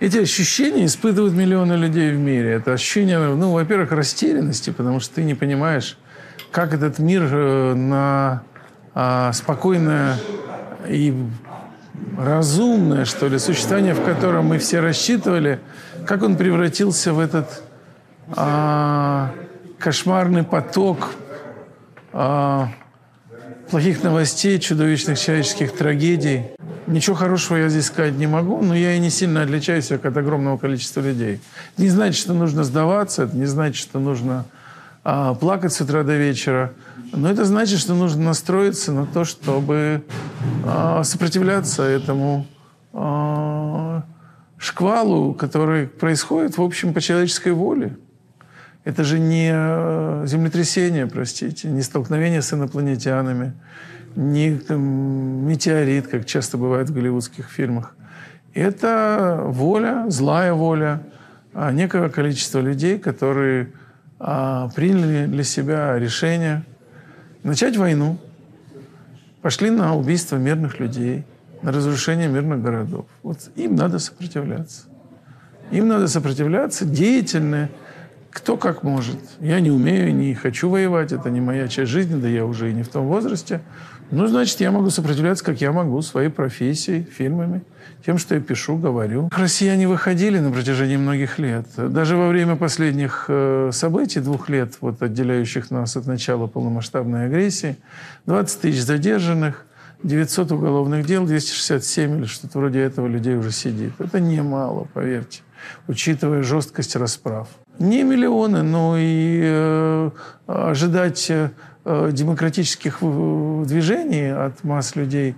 Эти ощущения испытывают миллионы людей в мире. Это ощущение, ну, во-первых, растерянности, потому что ты не понимаешь, как этот мир э, на а, спокойное и разумное, что ли, существование, в котором мы все рассчитывали, как он превратился в этот а, кошмарный поток а, плохих новостей, чудовищных человеческих трагедий. Ничего хорошего я здесь сказать не могу, но я и не сильно отличаюсь от огромного количества людей. Не значит, что нужно сдаваться, это не значит, что нужно а, плакать с утра до вечера, но это значит, что нужно настроиться на то, чтобы а, сопротивляться этому а, шквалу, который происходит, в общем, по человеческой воле. Это же не э, землетрясение, простите, не столкновение с инопланетянами, не там, метеорит, как часто бывает в голливудских фильмах. Это воля, злая воля а, некого количества людей, которые а, приняли для себя решение начать войну, пошли на убийство мирных людей, на разрушение мирных городов. Вот им надо сопротивляться. Им надо сопротивляться деятельно, кто как может. Я не умею, не хочу воевать, это не моя часть жизни, да я уже и не в том возрасте. Ну, значит, я могу сопротивляться, как я могу, своей профессией, фильмами, тем, что я пишу, говорю. Россияне выходили на протяжении многих лет. Даже во время последних э, событий, двух лет, вот, отделяющих нас от начала полномасштабной агрессии, 20 тысяч задержанных, 900 уголовных дел, 267 или что-то вроде этого людей уже сидит. Это немало, поверьте, учитывая жесткость расправ. Не миллионы, но и э, ожидать э, демократических движений от масс людей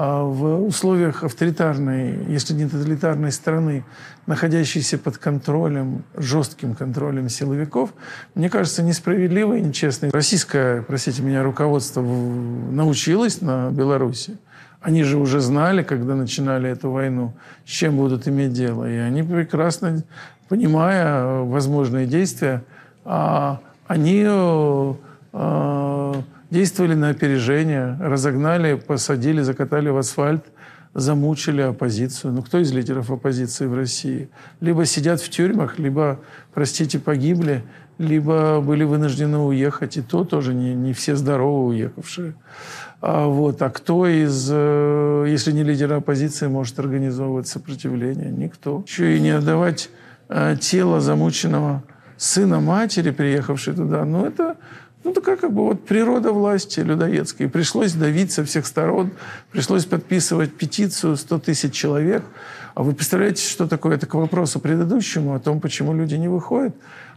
а в условиях авторитарной, если не тоталитарной страны, находящейся под контролем, жестким контролем силовиков, мне кажется, несправедливо и нечестно. Российское, простите меня, руководство научилось на Беларуси. Они же уже знали, когда начинали эту войну, с чем будут иметь дело. И они прекрасно, понимая возможные действия, а они а, действовали на опережение, разогнали, посадили, закатали в асфальт, замучили оппозицию. Ну, кто из лидеров оппозиции в России? Либо сидят в тюрьмах, либо, простите, погибли, либо были вынуждены уехать. И то тоже не, не все здоровы уехавшие. А, вот. а кто из, э, если не лидер оппозиции, может организовывать сопротивление? Никто. Еще и не отдавать э, тело замученного сына матери, приехавшей туда. Ну, это ну, такая как бы вот природа власти людоедской. Пришлось давить со всех сторон, пришлось подписывать петицию 100 тысяч человек. А вы представляете, что такое? Это к вопросу предыдущему, о том, почему люди не выходят.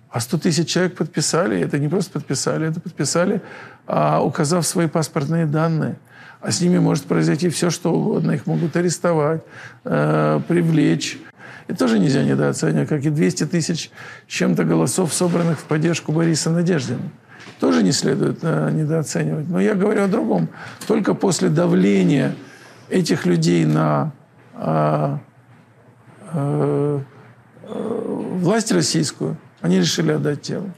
А 100 тысяч человек подписали, это не просто подписали, это подписали, а, указав свои паспортные данные. А с ними может произойти все, что угодно. Их могут арестовать, э, привлечь. И тоже нельзя недооценивать, как и 200 тысяч чем-то голосов, собранных в поддержку Бориса Надеждина тоже не следует э, недооценивать. Но я говорю о другом. Только после давления этих людей на э, э, власть российскую они решили отдать тело.